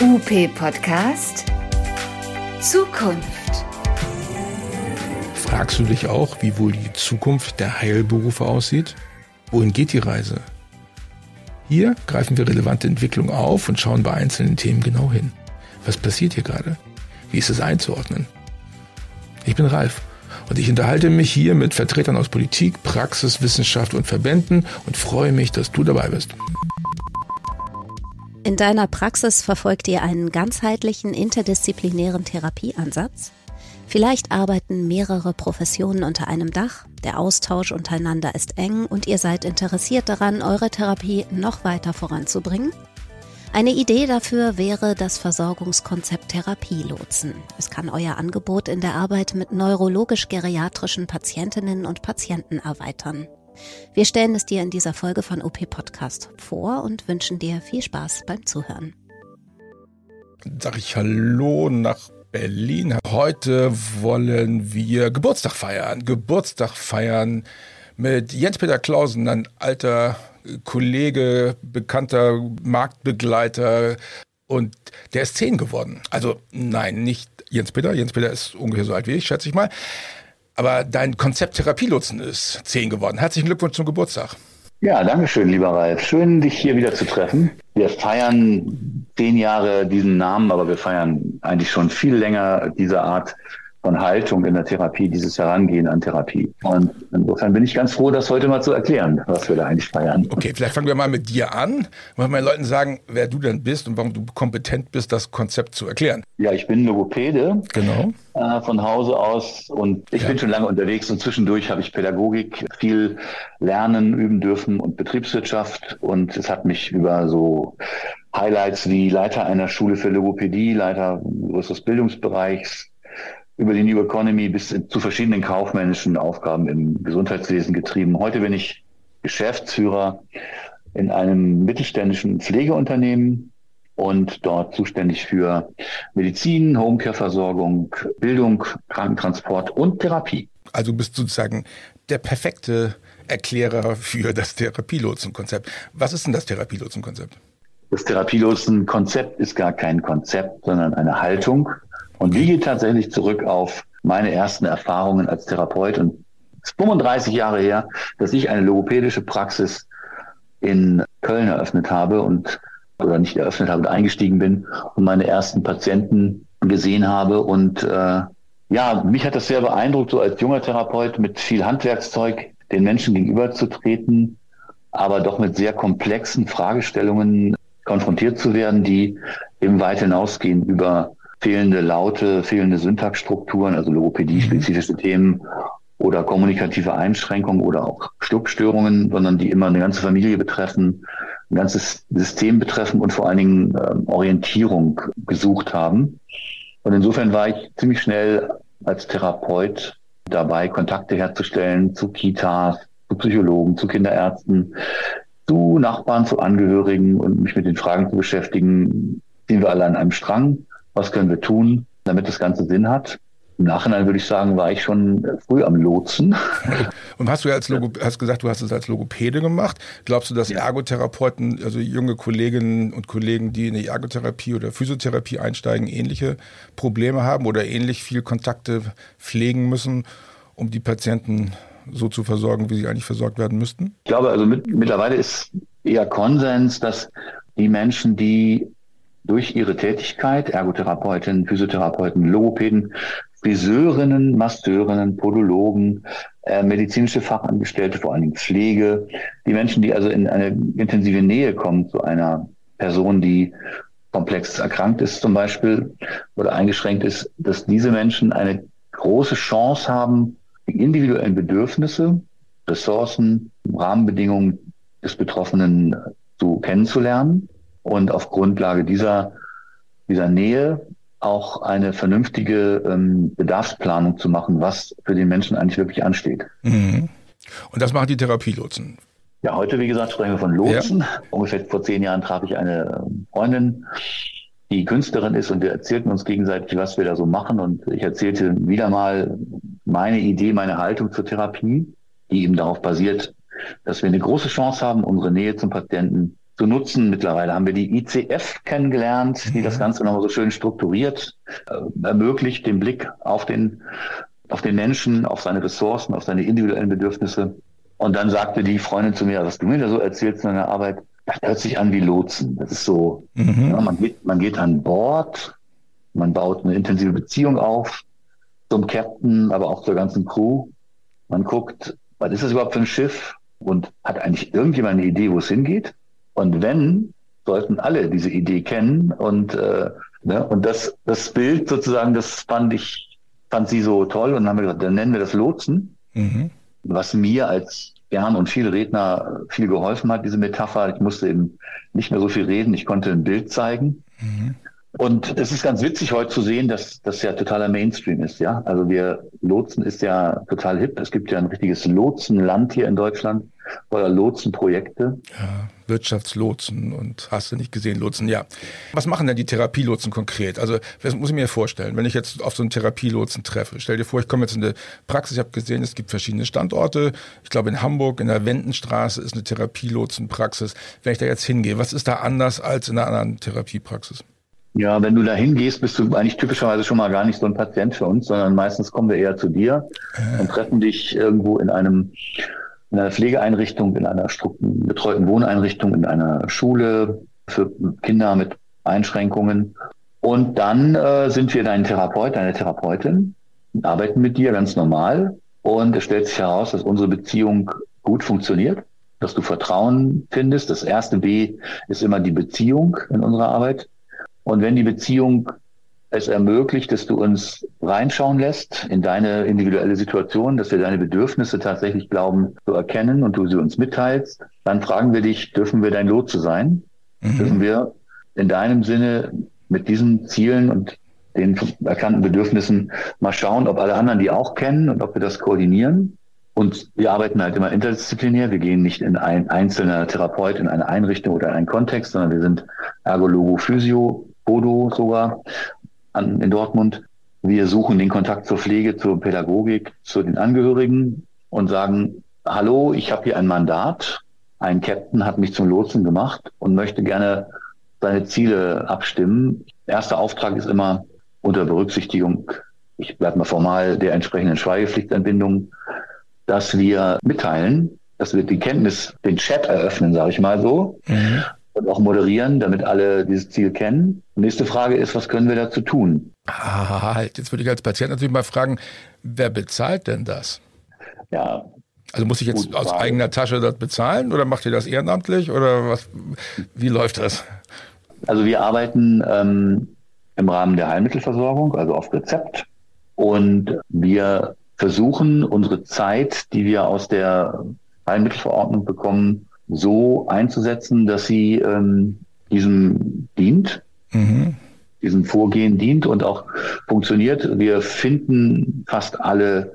UP Podcast Zukunft. Fragst du dich auch, wie wohl die Zukunft der Heilberufe aussieht? Wohin geht die Reise? Hier greifen wir relevante Entwicklungen auf und schauen bei einzelnen Themen genau hin. Was passiert hier gerade? Wie ist es einzuordnen? Ich bin Ralf und ich unterhalte mich hier mit Vertretern aus Politik, Praxis, Wissenschaft und Verbänden und freue mich, dass du dabei bist. In deiner Praxis verfolgt ihr einen ganzheitlichen interdisziplinären Therapieansatz? Vielleicht arbeiten mehrere Professionen unter einem Dach, der Austausch untereinander ist eng und ihr seid interessiert daran, eure Therapie noch weiter voranzubringen? Eine Idee dafür wäre das Versorgungskonzept Therapielotsen. Es kann euer Angebot in der Arbeit mit neurologisch-geriatrischen Patientinnen und Patienten erweitern. Wir stellen es dir in dieser Folge von OP Podcast vor und wünschen dir viel Spaß beim Zuhören. Sag ich Hallo nach Berlin. Heute wollen wir Geburtstag feiern. Geburtstag feiern mit Jens-Peter Klausen, ein alter Kollege, bekannter Marktbegleiter und der ist zehn geworden. Also nein, nicht Jens-Peter. Jens-Peter ist ungefähr so alt wie ich, schätze ich mal. Aber dein Konzept Therapielotsen ist zehn geworden. Herzlichen Glückwunsch zum Geburtstag. Ja, danke schön, lieber Ralf. Schön, dich hier wieder zu treffen. Wir feiern zehn Jahre diesen Namen, aber wir feiern eigentlich schon viel länger diese Art von Haltung in der Therapie, dieses Herangehen an Therapie. Und insofern bin ich ganz froh, das heute mal zu erklären, was wir da eigentlich feiern. Okay, vielleicht fangen wir mal mit dir an. Wollen wir Leuten sagen, wer du denn bist und warum du kompetent bist, das Konzept zu erklären. Ja, ich bin Logopäde. Genau. Äh, von Hause aus und ich ja. bin schon lange unterwegs und zwischendurch habe ich Pädagogik viel lernen, üben dürfen und Betriebswirtschaft und es hat mich über so Highlights wie Leiter einer Schule für Logopädie, Leiter größeres Bildungsbereichs, über die New Economy bis zu verschiedenen kaufmännischen Aufgaben im Gesundheitswesen getrieben. Heute bin ich Geschäftsführer in einem mittelständischen Pflegeunternehmen und dort zuständig für Medizin, Homecare-Versorgung, Bildung, Krankentransport und Therapie. Also bist sozusagen der perfekte Erklärer für das Therapielotsenkonzept. Was ist denn das Therapielotsenkonzept? Das Therapielotsenkonzept ist gar kein Konzept, sondern eine Haltung, und die geht tatsächlich zurück auf meine ersten Erfahrungen als Therapeut. Und es ist 35 Jahre her, dass ich eine logopädische Praxis in Köln eröffnet habe und oder nicht eröffnet habe, eingestiegen bin und meine ersten Patienten gesehen habe. Und äh, ja, mich hat das sehr beeindruckt, so als junger Therapeut mit viel Handwerkszeug den Menschen gegenüberzutreten, aber doch mit sehr komplexen Fragestellungen konfrontiert zu werden, die eben weit hinausgehen über fehlende Laute, fehlende Syntaxstrukturen, also Logopädie-spezifische mhm. Themen oder kommunikative Einschränkungen oder auch Schluckstörungen, sondern die immer eine ganze Familie betreffen, ein ganzes System betreffen und vor allen Dingen äh, Orientierung gesucht haben. Und insofern war ich ziemlich schnell als Therapeut dabei, Kontakte herzustellen zu Kitas, zu Psychologen, zu Kinderärzten, zu Nachbarn, zu Angehörigen und mich mit den Fragen zu beschäftigen, ziehen wir alle an einem Strang was können wir tun, damit das Ganze Sinn hat. Im Nachhinein würde ich sagen, war ich schon früh am Lotsen. Und hast du ja als Logo, hast gesagt, du hast es als Logopäde gemacht. Glaubst du, dass ja. Ergotherapeuten, also junge Kolleginnen und Kollegen, die in die Ergotherapie oder Physiotherapie einsteigen, ähnliche Probleme haben oder ähnlich viel Kontakte pflegen müssen, um die Patienten so zu versorgen, wie sie eigentlich versorgt werden müssten? Ich glaube, also mit, mittlerweile ist eher Konsens, dass die Menschen, die durch ihre Tätigkeit, Ergotherapeuten, Physiotherapeuten, Logopäden, Friseurinnen, Masseurinnen, Podologen, äh, medizinische Fachangestellte, vor allen Dingen Pflege, die Menschen, die also in eine intensive Nähe kommen zu einer Person, die komplex erkrankt ist zum Beispiel oder eingeschränkt ist, dass diese Menschen eine große Chance haben, die individuellen Bedürfnisse, Ressourcen, Rahmenbedingungen des Betroffenen zu kennenzulernen und auf Grundlage dieser, dieser Nähe auch eine vernünftige ähm, Bedarfsplanung zu machen, was für den Menschen eigentlich wirklich ansteht. Mhm. Und das machen die Therapielotsen. Ja, heute, wie gesagt, sprechen wir von Lotsen. Ja. Ungefähr vor zehn Jahren traf ich eine ähm, Freundin, die Künstlerin ist und wir erzählten uns gegenseitig, was wir da so machen. Und ich erzählte wieder mal meine Idee, meine Haltung zur Therapie, die eben darauf basiert, dass wir eine große Chance haben, unsere Nähe zum Patienten zu nutzen. Mittlerweile haben wir die ICF kennengelernt, die das mhm. Ganze nochmal so schön strukturiert äh, ermöglicht, den Blick auf den, auf den Menschen, auf seine Ressourcen, auf seine individuellen Bedürfnisse. Und dann sagte die Freundin zu mir, was du mir da so erzählst in deiner Arbeit, das hört sich an wie Lotsen. Das ist so, mhm. ja, man, geht, man geht an Bord, man baut eine intensive Beziehung auf zum Captain, aber auch zur ganzen Crew. Man guckt, was ist das überhaupt für ein Schiff? Und hat eigentlich irgendjemand eine Idee, wo es hingeht? Und wenn, sollten alle diese Idee kennen. Und, äh, ne, und das, das Bild sozusagen, das fand ich, fand sie so toll. Und dann haben wir gesagt, dann nennen wir das Lotsen. Mhm. Was mir als Gern und viele Redner viel geholfen hat, diese Metapher. Ich musste eben nicht mehr so viel reden, ich konnte ein Bild zeigen. Mhm. Und es ist ganz witzig heute zu sehen, dass das ja totaler Mainstream ist, ja. Also wir Lotsen ist ja total hip. Es gibt ja ein richtiges Lotsenland hier in Deutschland oder Lotsenprojekte. Ja, Wirtschaftslotsen und hast du nicht gesehen, Lotsen, ja. Was machen denn die Therapielotsen konkret? Also, das muss ich mir vorstellen, wenn ich jetzt auf so einen Therapielotsen treffe. Stell dir vor, ich komme jetzt in eine Praxis, ich habe gesehen, es gibt verschiedene Standorte. Ich glaube, in Hamburg, in der Wendenstraße ist eine Therapielotsenpraxis. Wenn ich da jetzt hingehe, was ist da anders als in einer anderen Therapiepraxis? Ja, wenn du da hingehst, bist du eigentlich typischerweise schon mal gar nicht so ein Patient für uns, sondern meistens kommen wir eher zu dir und treffen dich irgendwo in einem in einer Pflegeeinrichtung, in einer betreuten Wohneinrichtung, in einer Schule für Kinder mit Einschränkungen. Und dann äh, sind wir dein Therapeut, deine Therapeutin, arbeiten mit dir ganz normal. Und es stellt sich heraus, dass unsere Beziehung gut funktioniert, dass du Vertrauen findest. Das erste B ist immer die Beziehung in unserer Arbeit. Und wenn die Beziehung es ermöglicht, dass du uns reinschauen lässt in deine individuelle Situation, dass wir deine Bedürfnisse tatsächlich glauben zu erkennen und du sie uns mitteilst, dann fragen wir dich, dürfen wir dein Lotse sein? Mhm. Dürfen wir in deinem Sinne mit diesen Zielen und den erkannten Bedürfnissen mal schauen, ob alle anderen die auch kennen und ob wir das koordinieren? Und wir arbeiten halt immer interdisziplinär. Wir gehen nicht in ein einzelner Therapeut in eine Einrichtung oder in einen Kontext, sondern wir sind Ergologo, Physio, Bodo sogar an, in Dortmund. Wir suchen den Kontakt zur Pflege, zur Pädagogik, zu den Angehörigen und sagen, hallo, ich habe hier ein Mandat. Ein Captain hat mich zum Lotsen gemacht und möchte gerne seine Ziele abstimmen. Erster Auftrag ist immer unter Berücksichtigung, ich bleibe mal formal, der entsprechenden Schweigepflichtentbindung, dass wir mitteilen, dass wir die Kenntnis, den Chat eröffnen, sage ich mal so, mhm und auch moderieren, damit alle dieses Ziel kennen. Nächste Frage ist, was können wir dazu tun? Ah, halt. Jetzt würde ich als Patient natürlich mal fragen, wer bezahlt denn das? Ja. Also muss ich jetzt aus Frage. eigener Tasche das bezahlen oder macht ihr das ehrenamtlich oder was? Wie läuft das? Also wir arbeiten ähm, im Rahmen der Heilmittelversorgung, also auf Rezept. Und wir versuchen unsere Zeit, die wir aus der Heilmittelverordnung bekommen, so einzusetzen, dass sie ähm, diesem dient, mhm. diesem Vorgehen dient und auch funktioniert. Wir finden fast alle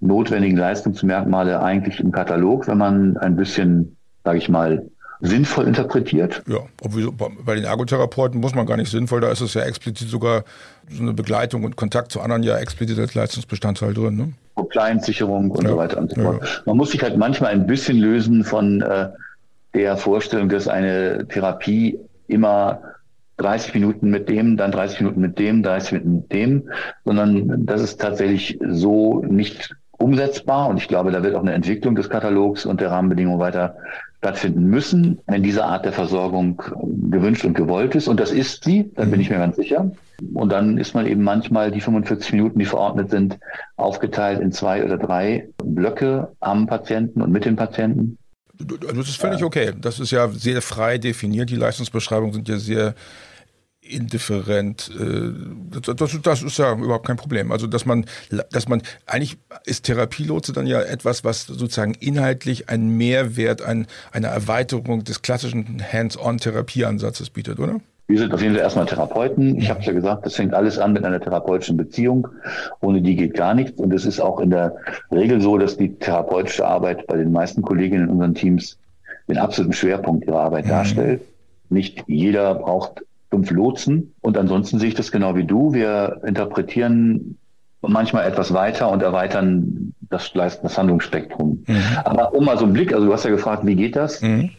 notwendigen Leistungsmerkmale eigentlich im Katalog, wenn man ein bisschen, sage ich mal, sinnvoll interpretiert. Ja, obwohl bei den Ergotherapeuten muss man gar nicht sinnvoll, da ist es ja explizit sogar so eine Begleitung und Kontakt zu anderen ja explizit als Leistungsbestandteil drin. Ne? Compliance-Sicherung und ja. so weiter und so fort. Ja. Man muss sich halt manchmal ein bisschen lösen von äh, der Vorstellung, dass eine Therapie immer 30 Minuten mit dem, dann 30 Minuten mit dem, 30 Minuten mit dem, sondern das ist tatsächlich so nicht umsetzbar. Und ich glaube, da wird auch eine Entwicklung des Katalogs und der Rahmenbedingungen weiter stattfinden müssen, wenn diese Art der Versorgung gewünscht und gewollt ist. Und das ist sie, dann bin ich mir ganz sicher. Und dann ist man eben manchmal die 45 Minuten, die verordnet sind, aufgeteilt in zwei oder drei Blöcke am Patienten und mit dem Patienten. Also das ist völlig okay. Das ist ja sehr frei definiert. Die Leistungsbeschreibungen sind ja sehr indifferent. Äh, das, das, ist ja überhaupt kein Problem. Also dass man, dass man eigentlich ist Therapielotse dann ja etwas, was sozusagen inhaltlich einen Mehrwert, ein, eine Erweiterung des klassischen Hands-on-Therapieansatzes bietet, oder? Wir sind auf jeden Fall erstmal Therapeuten. Ich habe es ja gesagt, das fängt alles an mit einer therapeutischen Beziehung. Ohne die geht gar nichts. Und es ist auch in der Regel so, dass die therapeutische Arbeit bei den meisten Kolleginnen in unseren Teams den absoluten Schwerpunkt ihrer Arbeit mhm. darstellt. Nicht jeder braucht fünf Lotsen. Und ansonsten sehe ich das genau wie du. Wir interpretieren manchmal etwas weiter und erweitern das, das Handlungsspektrum. Mhm. Aber um mal so einen Blick, also du hast ja gefragt, wie geht das? Mhm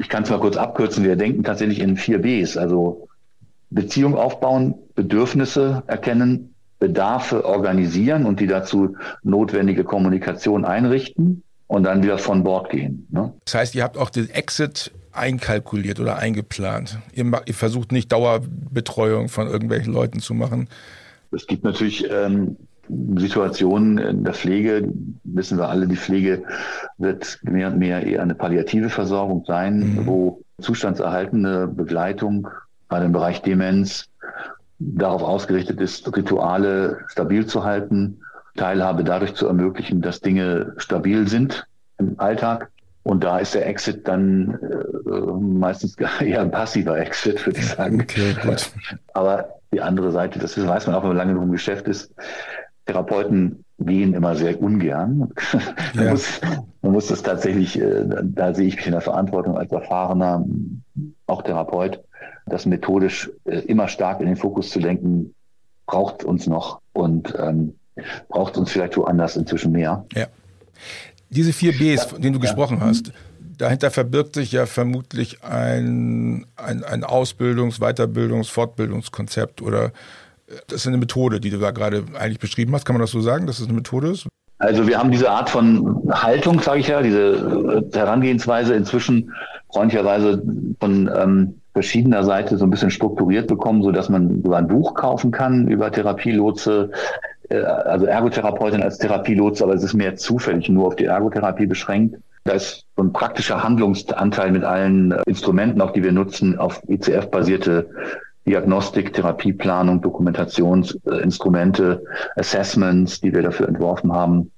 ich kann es mal kurz abkürzen, wir denken tatsächlich in vier Bs, also Beziehung aufbauen, Bedürfnisse erkennen, Bedarfe organisieren und die dazu notwendige Kommunikation einrichten und dann wieder von Bord gehen. Ne? Das heißt, ihr habt auch den Exit einkalkuliert oder eingeplant. Ihr, ihr, versucht nicht Dauerbetreuung von irgendwelchen Leuten zu machen. Es gibt natürlich ähm, Situationen in der Pflege, wissen wir alle, die Pflege wird mehr und mehr eher eine palliative Versorgung sein, mhm. wo zustandserhaltende Begleitung, gerade im Bereich Demenz, darauf ausgerichtet ist, Rituale stabil zu halten, Teilhabe dadurch zu ermöglichen, dass Dinge stabil sind im Alltag. Und da ist der Exit dann äh, meistens eher ein passiver Exit, würde ich sagen. Okay. Aber die andere Seite, das weiß man auch, wenn man lange im Geschäft ist, Therapeuten gehen immer sehr ungern. Ja. man, muss, man muss das tatsächlich, äh, da sehe ich mich in der Verantwortung als erfahrener, auch Therapeut, das methodisch äh, immer stark in den Fokus zu lenken, braucht uns noch und ähm, braucht uns vielleicht woanders inzwischen mehr. Ja. Diese vier Bs, von denen du ja. gesprochen hast, dahinter verbirgt sich ja vermutlich ein, ein, ein Ausbildungs-, Weiterbildungs-, Fortbildungskonzept oder das ist eine Methode, die du da gerade eigentlich beschrieben hast. Kann man das so sagen, dass es eine Methode ist? Also wir haben diese Art von Haltung, sage ich ja, diese äh, Herangehensweise inzwischen freundlicherweise von ähm, verschiedener Seite so ein bisschen strukturiert bekommen, so dass man über ein Buch kaufen kann über Therapielotse, äh, also Ergotherapeutin als Therapielotse, aber es ist mehr zufällig nur auf die Ergotherapie beschränkt. Da ist so ein praktischer Handlungsanteil mit allen äh, Instrumenten, auch die wir nutzen, auf ICF-basierte Diagnostik, Therapieplanung, Dokumentationsinstrumente, Assessments, die wir dafür entworfen haben.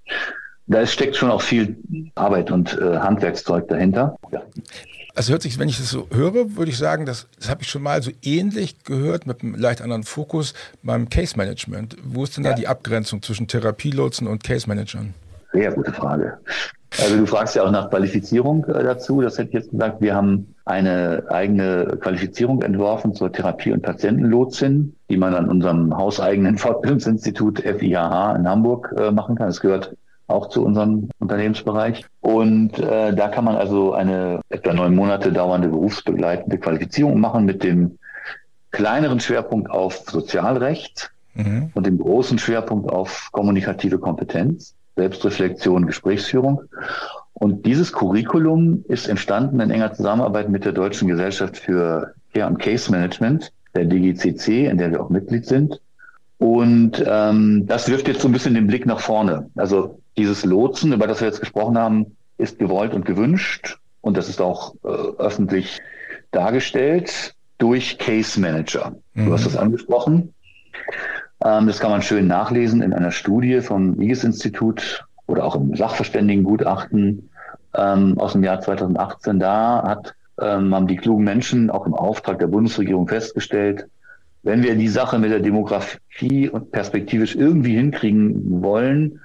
Da steckt schon auch viel Arbeit und äh, Handwerkszeug dahinter. Ja. Also hört sich, wenn ich das so höre, würde ich sagen, das, das habe ich schon mal so ähnlich gehört mit einem leicht anderen Fokus beim Case Management. Wo ist denn ja. da die Abgrenzung zwischen Therapielotsen und Case Managern? Sehr gute Frage. Also du fragst ja auch nach Qualifizierung äh, dazu. Das hätte ich jetzt gesagt. Wir haben eine eigene Qualifizierung entworfen zur Therapie- und Patientenlotsin, die man an unserem hauseigenen Fortbildungsinstitut FIHH in Hamburg äh, machen kann. Es gehört auch zu unserem Unternehmensbereich. Und äh, da kann man also eine etwa neun Monate dauernde berufsbegleitende Qualifizierung machen mit dem kleineren Schwerpunkt auf Sozialrecht mhm. und dem großen Schwerpunkt auf kommunikative Kompetenz, Selbstreflexion, Gesprächsführung. Und dieses Curriculum ist entstanden in enger Zusammenarbeit mit der Deutschen Gesellschaft für Care und Case Management, der DGCC, in der wir auch Mitglied sind. Und ähm, das wirft jetzt so ein bisschen den Blick nach vorne. Also dieses Lotsen, über das wir jetzt gesprochen haben, ist gewollt und gewünscht und das ist auch äh, öffentlich dargestellt durch Case Manager. Mhm. Du hast das angesprochen. Ähm, das kann man schön nachlesen in einer Studie vom IGES-Institut oder auch im Sachverständigengutachten ähm, aus dem Jahr 2018. Da hat, ähm, haben die klugen Menschen auch im Auftrag der Bundesregierung festgestellt, wenn wir die Sache mit der Demografie und perspektivisch irgendwie hinkriegen wollen,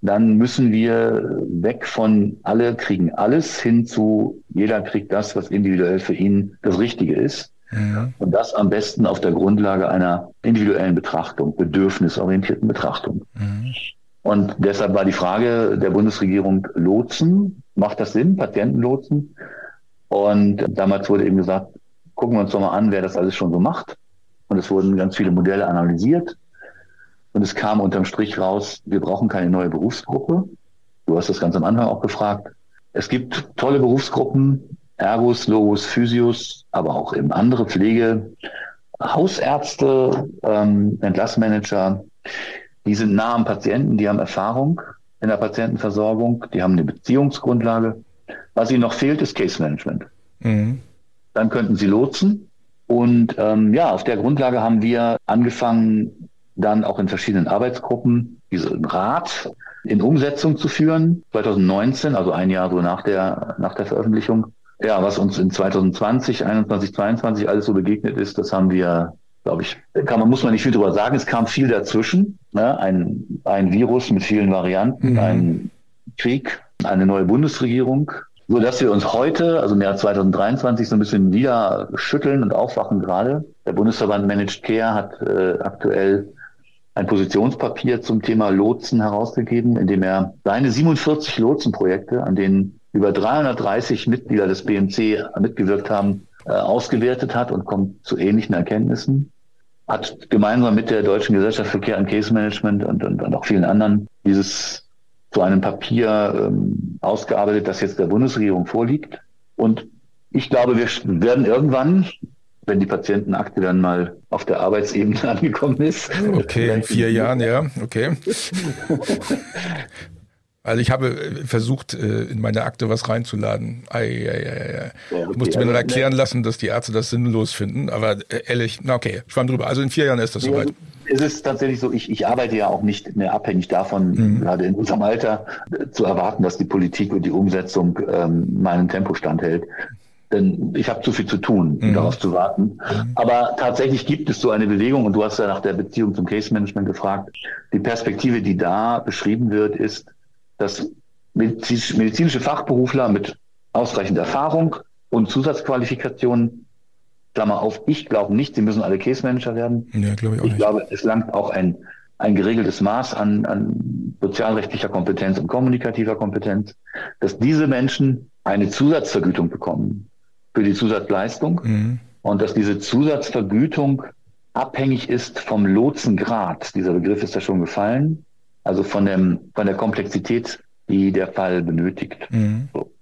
dann müssen wir weg von alle kriegen alles hin zu jeder kriegt das, was individuell für ihn das Richtige ist. Ja. Und das am besten auf der Grundlage einer individuellen Betrachtung, bedürfnisorientierten Betrachtung. Mhm. Und deshalb war die Frage der Bundesregierung Lotsen. Macht das Sinn, Patientenlotsen? Und damals wurde eben gesagt, gucken wir uns doch mal an, wer das alles schon so macht. Und es wurden ganz viele Modelle analysiert. Und es kam unterm Strich raus, wir brauchen keine neue Berufsgruppe. Du hast das ganz am Anfang auch gefragt. Es gibt tolle Berufsgruppen, Ergos, Logos, Physios, aber auch eben andere Pflege, Hausärzte, ähm, Entlassmanager. Die sind nah am Patienten, die haben Erfahrung in der Patientenversorgung, die haben eine Beziehungsgrundlage. Was ihnen noch fehlt, ist Case Management. Mhm. Dann könnten sie lotsen. Und ähm, ja, auf der Grundlage haben wir angefangen, dann auch in verschiedenen Arbeitsgruppen diesen Rat in Umsetzung zu führen. 2019, also ein Jahr so nach der, nach der Veröffentlichung. Ja, was uns in 2020, 21, 22 alles so begegnet ist, das haben wir, glaube ich, kann man, muss man nicht viel drüber sagen. Es kam viel dazwischen. Ne? Ein, ein Virus mit vielen Varianten, mhm. ein Krieg, eine neue Bundesregierung, so dass wir uns heute, also im Jahr 2023, so ein bisschen wieder schütteln und aufwachen gerade. Der Bundesverband Managed Care hat äh, aktuell ein Positionspapier zum Thema Lotsen herausgegeben, in dem er seine 47 Lotsenprojekte, an denen über 330 Mitglieder des BMC mitgewirkt haben, äh, ausgewertet hat und kommt zu ähnlichen Erkenntnissen. Hat gemeinsam mit der Deutschen Gesellschaft für Care and Case Management und, und, und auch vielen anderen dieses zu einem Papier ähm, ausgearbeitet, das jetzt der Bundesregierung vorliegt. Und ich glaube, wir werden irgendwann, wenn die Patientenakte dann mal auf der Arbeitsebene angekommen ist. Okay, in vier Jahren, ja, okay. Also ich habe äh, versucht, äh, in meine Akte was reinzuladen. Ei, ei, ei, ei. Ja, okay. Musste mir dann also, erklären lassen, dass die Ärzte das sinnlos finden. Aber äh, ehrlich, na okay, schwamm drüber. Also in vier Jahren ist das soweit. Es ist tatsächlich so, ich, ich arbeite ja auch nicht mehr abhängig davon, mhm. gerade in unserem Alter, zu erwarten, dass die Politik und die Umsetzung ähm, meinem Tempo standhält. Denn ich habe zu viel zu tun, mhm. darauf zu warten. Mhm. Aber tatsächlich gibt es so eine Bewegung, und du hast ja nach der Beziehung zum Case Management gefragt. Die Perspektive, die da beschrieben wird, ist, dass medizinische Fachberufler mit ausreichend Erfahrung und Zusatzqualifikationen, Klammer auf, ich glaube nicht, sie müssen alle Case Manager werden. Ja, glaube ich auch ich nicht. glaube, es langt auch ein, ein geregeltes Maß an, an sozialrechtlicher Kompetenz und kommunikativer Kompetenz, dass diese Menschen eine Zusatzvergütung bekommen für die Zusatzleistung mhm. und dass diese Zusatzvergütung abhängig ist vom Lotsengrad. Dieser Begriff ist ja schon gefallen. Also von, dem, von der Komplexität, die der Fall benötigt. Mhm. So.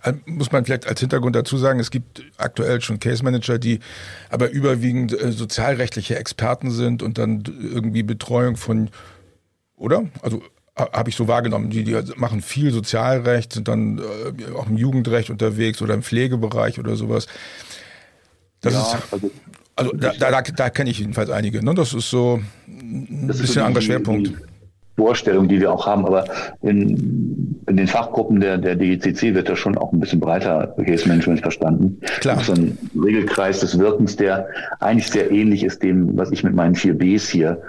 Also muss man vielleicht als Hintergrund dazu sagen, es gibt aktuell schon Case Manager, die aber überwiegend äh, sozialrechtliche Experten sind und dann irgendwie Betreuung von, oder? Also habe ich so wahrgenommen, die, die machen viel Sozialrecht, sind dann äh, auch im Jugendrecht unterwegs oder im Pflegebereich oder sowas. Das ja, ist, also, also da, da, da, kenne ich jedenfalls einige. Ne? Das ist so ein bisschen anderer Schwerpunkt. Die, Vorstellung, die wir auch haben. Aber in, in den Fachgruppen der, der DECC wird da schon auch ein bisschen breiter Case Management verstanden. Klar. So ein Regelkreis des Wirkens, der eigentlich sehr ähnlich ist dem, was ich mit meinen vier Bs hier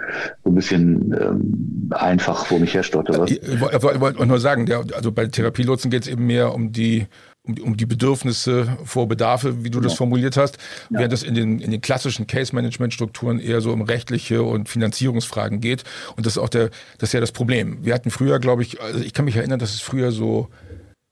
so ein bisschen ähm, einfach vor mich herstottere. Ich, ich wollte nur sagen, der, also bei Therapielotsen geht es eben mehr um die um, um die Bedürfnisse vor Bedarfe, wie du ja. das formuliert hast, ja. während es in den, in den klassischen Case-Management-Strukturen eher so um rechtliche und Finanzierungsfragen geht. Und das ist auch der, das ist ja das Problem. Wir hatten früher, glaube ich, also ich kann mich erinnern, dass es früher so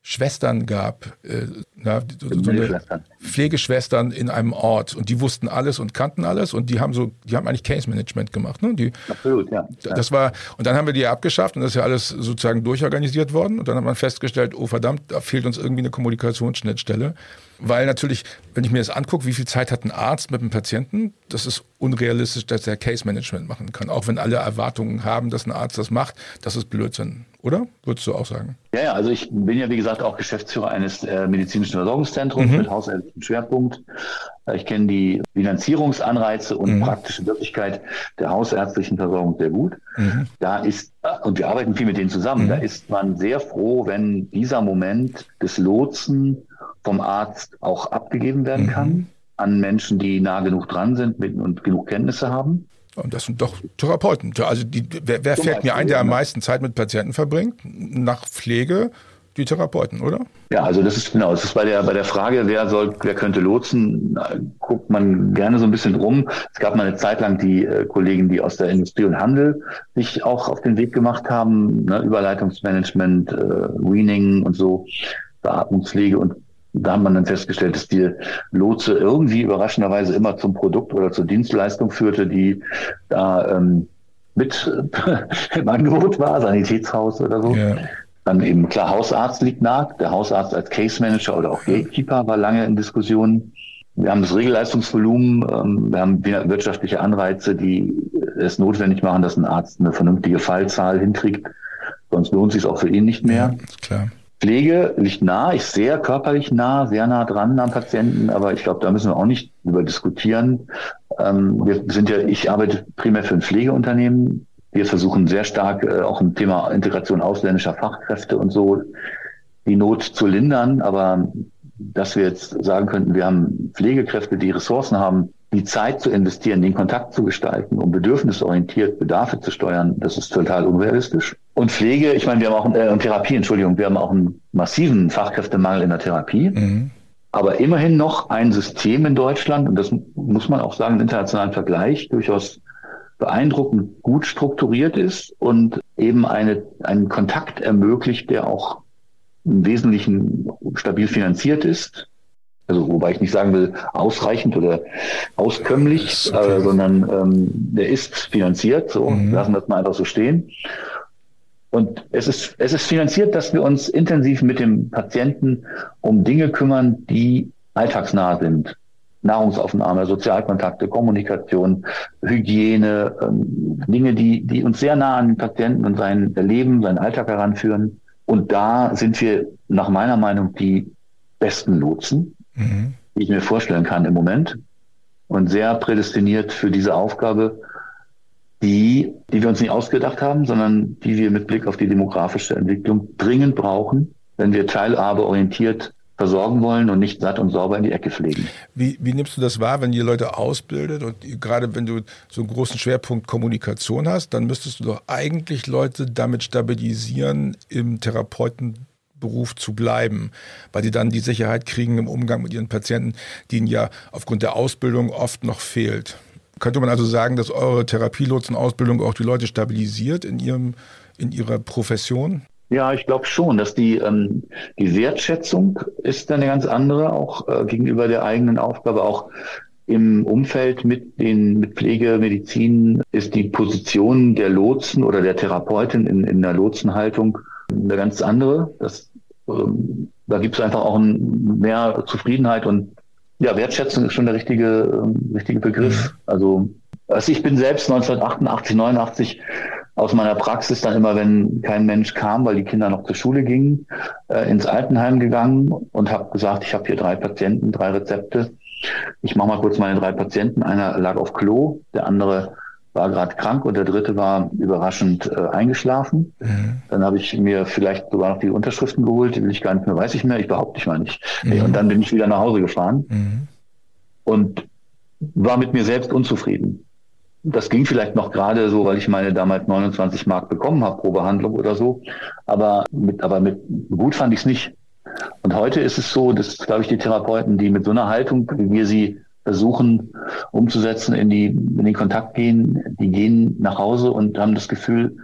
Schwestern gab, äh, na, so, eine Pflegeschwestern in einem Ort und die wussten alles und kannten alles und die haben so, die haben eigentlich Case Management gemacht. Ne? Die, Absolut, ja. Das war, und dann haben wir die abgeschafft und das ist ja alles sozusagen durchorganisiert worden und dann hat man festgestellt, oh verdammt, da fehlt uns irgendwie eine Kommunikationsschnittstelle. Weil natürlich, wenn ich mir das angucke, wie viel Zeit hat ein Arzt mit einem Patienten, das ist unrealistisch, dass er Case Management machen kann. Auch wenn alle Erwartungen haben, dass ein Arzt das macht, das ist Blödsinn oder? Würdest du auch sagen? Ja, ja, also ich bin ja, wie gesagt, auch Geschäftsführer eines äh, medizinischen Versorgungszentrums mhm. mit hausärztlichem Schwerpunkt. Äh, ich kenne die Finanzierungsanreize und mhm. praktische Wirklichkeit der hausärztlichen Versorgung sehr gut. Mhm. Da ist, äh, und wir arbeiten viel mit denen zusammen, da mhm. ist man sehr froh, wenn dieser Moment des Lotsen vom Arzt auch abgegeben werden mhm. kann an Menschen, die nah genug dran sind mit, und genug Kenntnisse haben. Und das sind doch Therapeuten. Also die, wer, wer fällt mir ein, der am meisten Zeit mit Patienten verbringt? Nach Pflege die Therapeuten, oder? Ja, also das ist genau, das ist bei der bei der Frage, wer soll, wer könnte lotsen, guckt man gerne so ein bisschen drum. Es gab mal eine Zeit lang die äh, Kollegen, die aus der Industrie und Handel sich auch auf den Weg gemacht haben, ne, Überleitungsmanagement, äh, Weaning und so, Beatmungspflege und da hat man dann festgestellt, dass die Lotse irgendwie überraschenderweise immer zum Produkt oder zur Dienstleistung führte, die da ähm, mit im Angebot war, Sanitätshaus oder so. Ja. Dann eben klar, Hausarzt liegt nah. Der Hausarzt als Case Manager oder auch Gatekeeper war lange in Diskussionen. Wir haben das Regelleistungsvolumen, ähm, wir haben wirtschaftliche Anreize, die es notwendig machen, dass ein Arzt eine vernünftige Fallzahl hinkriegt. Sonst lohnt es sich auch für ihn nicht mehr. Ja, klar. Pflege liegt nah, ist sehr körperlich nah, sehr nah dran am Patienten, aber ich glaube, da müssen wir auch nicht über diskutieren. Ähm, wir sind ja, ich arbeite primär für ein Pflegeunternehmen. Wir versuchen sehr stark äh, auch im Thema Integration ausländischer Fachkräfte und so die Not zu lindern, aber dass wir jetzt sagen könnten, wir haben Pflegekräfte, die Ressourcen haben, die Zeit zu investieren, den Kontakt zu gestalten, um bedürfnisorientiert Bedarfe zu steuern, das ist total unrealistisch. Und Pflege, ich meine, wir haben auch äh, Therapie, Entschuldigung, wir haben auch einen massiven Fachkräftemangel in der Therapie. Mhm. Aber immerhin noch ein System in Deutschland, und das muss man auch sagen, im internationalen Vergleich durchaus beeindruckend gut strukturiert ist und eben eine, einen Kontakt ermöglicht, der auch im Wesentlichen stabil finanziert ist. Also wobei ich nicht sagen will, ausreichend oder auskömmlich, okay. äh, sondern ähm, der ist finanziert. So mhm. lassen wir es mal einfach so stehen. Und es ist, es ist finanziert, dass wir uns intensiv mit dem Patienten um Dinge kümmern, die alltagsnah sind. Nahrungsaufnahme, Sozialkontakte, Kommunikation, Hygiene, ähm, Dinge, die, die uns sehr nah an den Patienten und sein Leben, seinen Alltag heranführen. Und da sind wir nach meiner Meinung die besten Lotsen, mhm. die ich mir vorstellen kann im Moment. Und sehr prädestiniert für diese Aufgabe, die, die wir uns nicht ausgedacht haben, sondern die wir mit Blick auf die demografische Entwicklung dringend brauchen, wenn wir teilhabeorientiert versorgen wollen und nicht satt und sauber in die Ecke pflegen. Wie, wie nimmst du das wahr, wenn ihr Leute ausbildet und gerade wenn du so einen großen Schwerpunkt Kommunikation hast, dann müsstest du doch eigentlich Leute damit stabilisieren, im Therapeutenberuf zu bleiben, weil die dann die Sicherheit kriegen im Umgang mit ihren Patienten, die ihnen ja aufgrund der Ausbildung oft noch fehlt. Könnte man also sagen, dass eure Therapielotsenausbildung auch die Leute stabilisiert in ihrem in ihrer Profession? Ja, ich glaube schon, dass die, ähm, die Wertschätzung ist eine ganz andere, auch äh, gegenüber der eigenen Aufgabe, auch im Umfeld mit den mit Pflegemedizin ist die Position der Lotsen oder der Therapeutin in, in der Lotsenhaltung eine ganz andere. Das, da gibt es einfach auch ein, mehr Zufriedenheit und ja, Wertschätzung ist schon der richtige, ähm, richtige Begriff. Mhm. Also, also ich bin selbst 1988, 89 aus meiner Praxis dann immer, wenn kein Mensch kam, weil die Kinder noch zur Schule gingen, äh, ins Altenheim gegangen und habe gesagt, ich habe hier drei Patienten, drei Rezepte. Ich mache mal kurz meine drei Patienten. Einer lag auf Klo, der andere war gerade krank und der dritte war überraschend äh, eingeschlafen. Mhm. Dann habe ich mir vielleicht sogar noch die Unterschriften geholt, die will ich gar nicht mehr, weiß ich mehr, ich behaupte ich mal nicht. Mhm. Und dann bin ich wieder nach Hause gefahren mhm. und war mit mir selbst unzufrieden. Das ging vielleicht noch gerade so, weil ich meine damals 29 Mark bekommen habe pro Behandlung oder so. Aber mit, aber mit gut fand ich es nicht. Und heute ist es so, dass, glaube ich, die Therapeuten, die mit so einer Haltung, wie wir sie versuchen umzusetzen, in, die, in den Kontakt gehen, die gehen nach Hause und haben das Gefühl,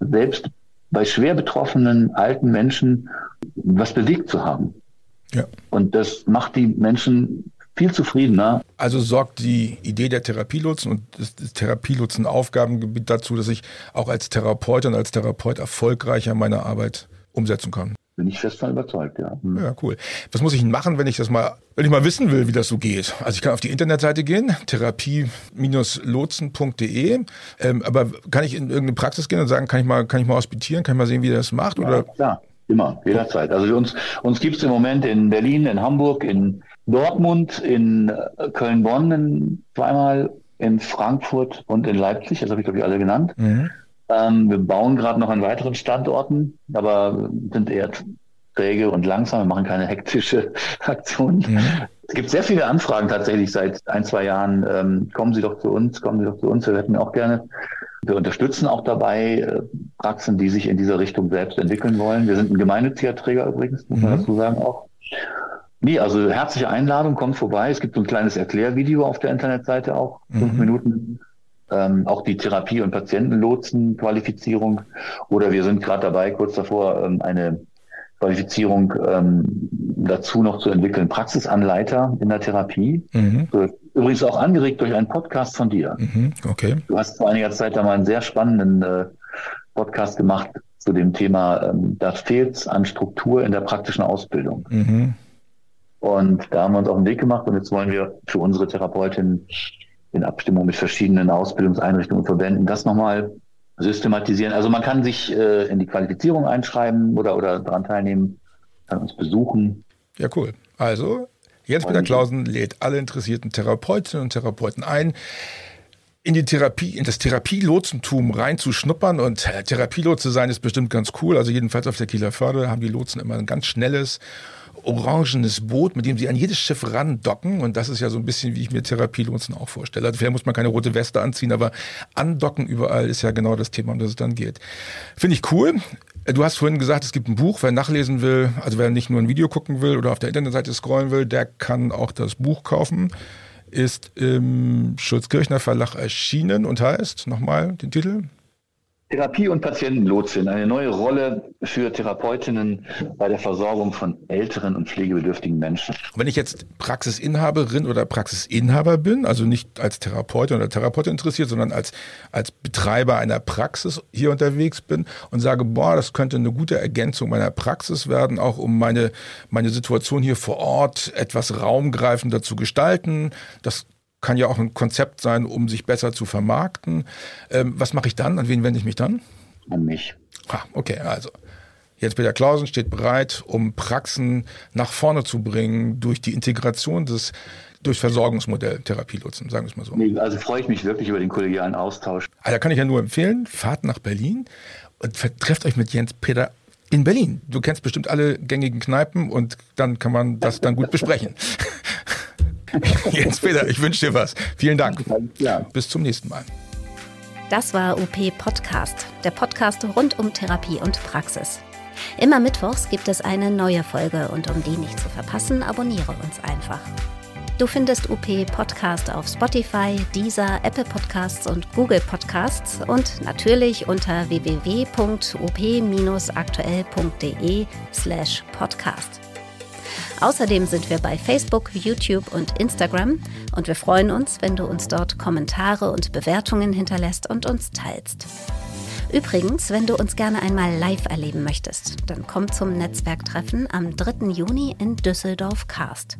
selbst bei schwer betroffenen alten Menschen was bewegt zu haben. Ja. Und das macht die Menschen viel zufriedener. Also sorgt die Idee der Therapielotsen und das, das Therapielotsen Aufgabengebiet dazu, dass ich auch als Therapeut und als Therapeut erfolgreicher meine Arbeit umsetzen kann. Bin ich fest von überzeugt, ja. Hm. Ja, cool. Was muss ich denn machen, wenn ich das mal, wenn ich mal wissen will, wie das so geht? Also ich kann auf die Internetseite gehen, therapie-lotsen.de. Ähm, aber kann ich in irgendeine Praxis gehen und sagen, kann ich mal, kann ich mal hospitieren, kann ich mal sehen, wie der das macht? Ja, oder? klar. Immer, jederzeit. Also uns, uns gibt es im Moment in Berlin, in Hamburg, in Dortmund, in äh, Köln-Bonn zweimal, in Frankfurt und in Leipzig, das habe ich glaube ich alle genannt. Mhm. Ähm, wir bauen gerade noch an weiteren Standorten, aber sind eher träge und langsam, wir machen keine hektische Aktion. Mhm. Es gibt sehr viele Anfragen tatsächlich seit ein, zwei Jahren. Ähm, kommen Sie doch zu uns, kommen Sie doch zu uns, wir hätten auch gerne. Wir unterstützen auch dabei äh, Praxen, die sich in dieser Richtung selbst entwickeln wollen. Wir sind ein gemeinnütziger Träger übrigens, muss man mhm. dazu sagen auch. Nee, also herzliche Einladung, kommt vorbei. Es gibt so ein kleines Erklärvideo auf der Internetseite auch, fünf mhm. Minuten. Ähm, auch die Therapie- und Patientenlotsen-Qualifizierung. Oder wir sind gerade dabei, kurz davor, ähm, eine Qualifizierung ähm, dazu noch zu entwickeln. Praxisanleiter in der Therapie. Mhm. Übrigens auch angeregt durch einen Podcast von dir. Mhm. Okay. Du hast vor einiger Zeit da mal einen sehr spannenden äh, Podcast gemacht zu dem Thema, ähm, da fehlt es an Struktur in der praktischen Ausbildung. Mhm. Und da haben wir uns auf den Weg gemacht und jetzt wollen wir für unsere Therapeutin in Abstimmung mit verschiedenen Ausbildungseinrichtungen und Verbänden das nochmal systematisieren. Also man kann sich äh, in die Qualifizierung einschreiben oder, oder daran teilnehmen, kann uns besuchen. Ja, cool. Also, Jens-Peter Klausen lädt alle interessierten Therapeutinnen und Therapeuten ein, in die Therapie, in das Therapielotsentum reinzuschnuppern und äh, Therapielot zu sein ist bestimmt ganz cool. Also jedenfalls auf der Kieler Förde haben die Lotsen immer ein ganz schnelles orangenes Boot, mit dem sie an jedes Schiff randocken. Und das ist ja so ein bisschen, wie ich mir Therapielotsen auch vorstelle. Also vielleicht muss man keine rote Weste anziehen, aber andocken überall ist ja genau das Thema, um das es dann geht. Finde ich cool. Du hast vorhin gesagt, es gibt ein Buch, wer nachlesen will, also wer nicht nur ein Video gucken will oder auf der Internetseite scrollen will, der kann auch das Buch kaufen. Ist im Schulz-Kirchner Verlag erschienen und heißt, nochmal den Titel? Therapie- und Patientenlotsin, eine neue Rolle für Therapeutinnen bei der Versorgung von älteren und pflegebedürftigen Menschen. Wenn ich jetzt Praxisinhaberin oder Praxisinhaber bin, also nicht als Therapeutin oder Therapeutin interessiert, sondern als, als Betreiber einer Praxis hier unterwegs bin und sage, boah, das könnte eine gute Ergänzung meiner Praxis werden, auch um meine, meine Situation hier vor Ort etwas raumgreifender zu gestalten. Das kann ja auch ein Konzept sein, um sich besser zu vermarkten. Ähm, was mache ich dann? An wen wende ich mich dann? An mich. Ah, okay, also. Jens Peter Klausen steht bereit, um Praxen nach vorne zu bringen durch die Integration des durch Versorgungsmodell Therapielotsen, sagen wir es mal so. Also freue ich mich wirklich über den kollegialen Austausch. Also da kann ich ja nur empfehlen, fahrt nach Berlin und trefft euch mit Jens Peter in Berlin. Du kennst bestimmt alle gängigen Kneipen und dann kann man das dann gut besprechen. Jens Peter, ich wünsche dir was. Vielen Dank. Ja. Bis zum nächsten Mal. Das war UP Podcast, der Podcast rund um Therapie und Praxis. Immer mittwochs gibt es eine neue Folge und um die nicht zu verpassen, abonniere uns einfach. Du findest UP Podcast auf Spotify, Deezer, Apple Podcasts und Google Podcasts und natürlich unter www.op-aktuell.de slash podcast. Außerdem sind wir bei Facebook, YouTube und Instagram und wir freuen uns, wenn du uns dort Kommentare und Bewertungen hinterlässt und uns teilst. Übrigens, wenn du uns gerne einmal live erleben möchtest, dann komm zum Netzwerktreffen am 3. Juni in Düsseldorf-Karst.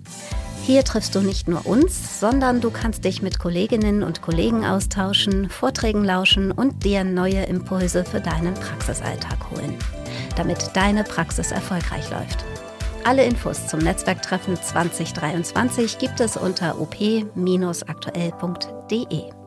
Hier triffst du nicht nur uns, sondern du kannst dich mit Kolleginnen und Kollegen austauschen, Vorträgen lauschen und dir neue Impulse für deinen Praxisalltag holen, damit deine Praxis erfolgreich läuft. Alle Infos zum Netzwerktreffen 2023 gibt es unter op-aktuell.de.